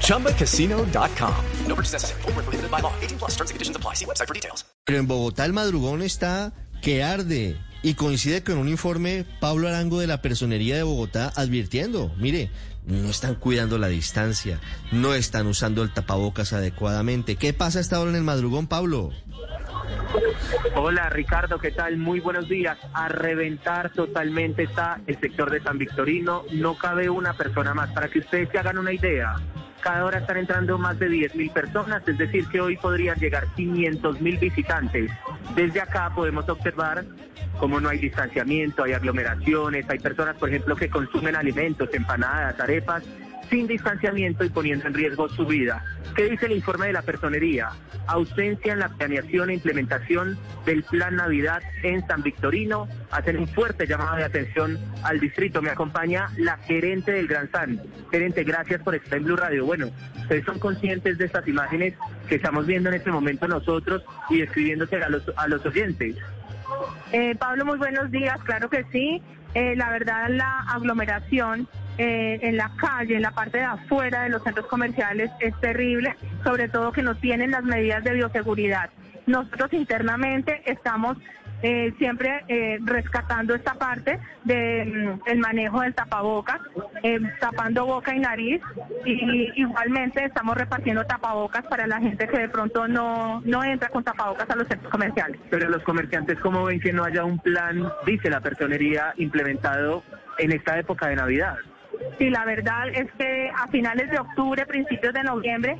ChumbaCasino.com. No purchase necessary. Full prohibited by law. 18 plus terms and conditions apply. See website for details. Pero en Bogotá el madrugón está que arde y coincide con un informe Pablo Arango de la Personería de Bogotá advirtiendo, mire, no están cuidando la distancia, no están usando el tapabocas adecuadamente. ¿Qué pasa hasta ahora en el madrugón, Pablo? Hola Ricardo, ¿qué tal? Muy buenos días. A reventar totalmente está el sector de San Victorino. No cabe una persona más. Para que ustedes se hagan una idea, cada hora están entrando más de 10 mil personas, es decir, que hoy podrían llegar 500 mil visitantes. Desde acá podemos observar cómo no hay distanciamiento, hay aglomeraciones, hay personas, por ejemplo, que consumen alimentos, empanadas, arepas, sin distanciamiento y poniendo en riesgo su vida. ¿Qué dice el informe de la personería? Ausencia en la planeación e implementación del Plan Navidad en San Victorino. Hacen un fuerte llamado de atención al distrito. Me acompaña la gerente del Gran San. Gerente, gracias por estar en Blue Radio. Bueno, ustedes son conscientes de estas imágenes que estamos viendo en este momento nosotros y escribiéndose a los, a los oyentes. Eh, Pablo, muy buenos días. Claro que sí. Eh, la verdad, la aglomeración eh, en la calle, en la parte de afuera de los centros comerciales es terrible, sobre todo que no tienen las medidas de bioseguridad. Nosotros internamente estamos eh, siempre eh, rescatando esta parte del el manejo del tapabocas, eh, tapando boca y nariz, y igualmente estamos repartiendo tapabocas para la gente que de pronto no, no entra con tapabocas a los centros comerciales. Pero los comerciantes, ¿cómo ven que no haya un plan, dice la personería, implementado en esta época de Navidad? Sí, la verdad es que a finales de octubre, principios de noviembre,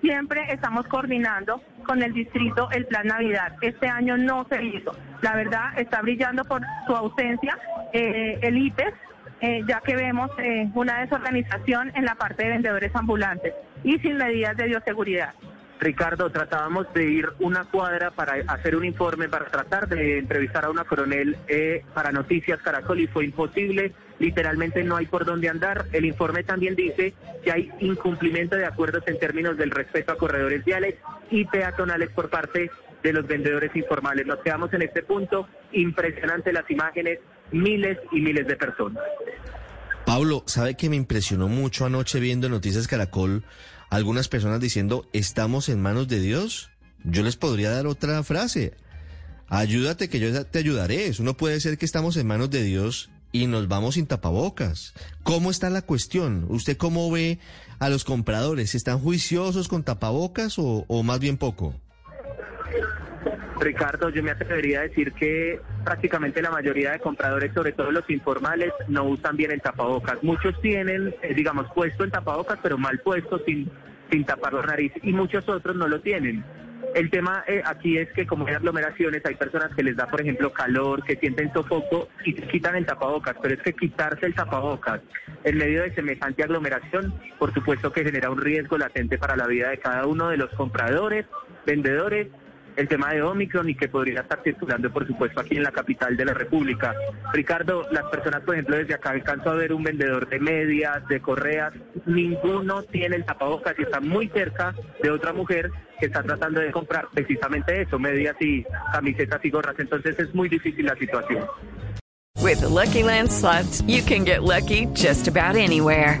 siempre estamos coordinando con el distrito el plan Navidad. Este año no se hizo. La verdad está brillando por su ausencia eh, el IPES, eh, ya que vemos eh, una desorganización en la parte de vendedores ambulantes y sin medidas de bioseguridad. Ricardo, tratábamos de ir una cuadra para hacer un informe, para tratar de entrevistar a una coronel eh, para Noticias Caracol y fue imposible. Literalmente no hay por dónde andar. El informe también dice que hay incumplimiento de acuerdos en términos del respeto a corredores viales y peatonales por parte de los vendedores informales. Nos quedamos en este punto. Impresionante las imágenes, miles y miles de personas. Pablo, ¿sabe que me impresionó mucho anoche viendo Noticias Caracol? Algunas personas diciendo, estamos en manos de Dios. Yo les podría dar otra frase. Ayúdate que yo te ayudaré. Eso no puede ser que estamos en manos de Dios y nos vamos sin tapabocas. ¿Cómo está la cuestión? ¿Usted cómo ve a los compradores? ¿Están juiciosos con tapabocas o, o más bien poco? Ricardo, yo me atrevería a decir que prácticamente la mayoría de compradores, sobre todo los informales, no usan bien el tapabocas. Muchos tienen, eh, digamos, puesto el tapabocas, pero mal puesto, sin, sin tapar la nariz, y muchos otros no lo tienen. El tema eh, aquí es que como hay aglomeraciones, hay personas que les da, por ejemplo, calor, que sienten sofoco y quitan el tapabocas, pero es que quitarse el tapabocas en medio de semejante aglomeración, por supuesto que genera un riesgo latente para la vida de cada uno de los compradores, vendedores el tema de Omicron y que podría estar circulando, por supuesto, aquí en la capital de la República. Ricardo, las personas, por ejemplo, desde acá alcanzo a ver un vendedor de medias, de correas, ninguno tiene el tapabocas y está muy cerca de otra mujer que está tratando de comprar precisamente eso, medias y camisetas y gorras. Entonces es muy difícil la situación. With Lucky Land slots, you can get lucky just about anywhere.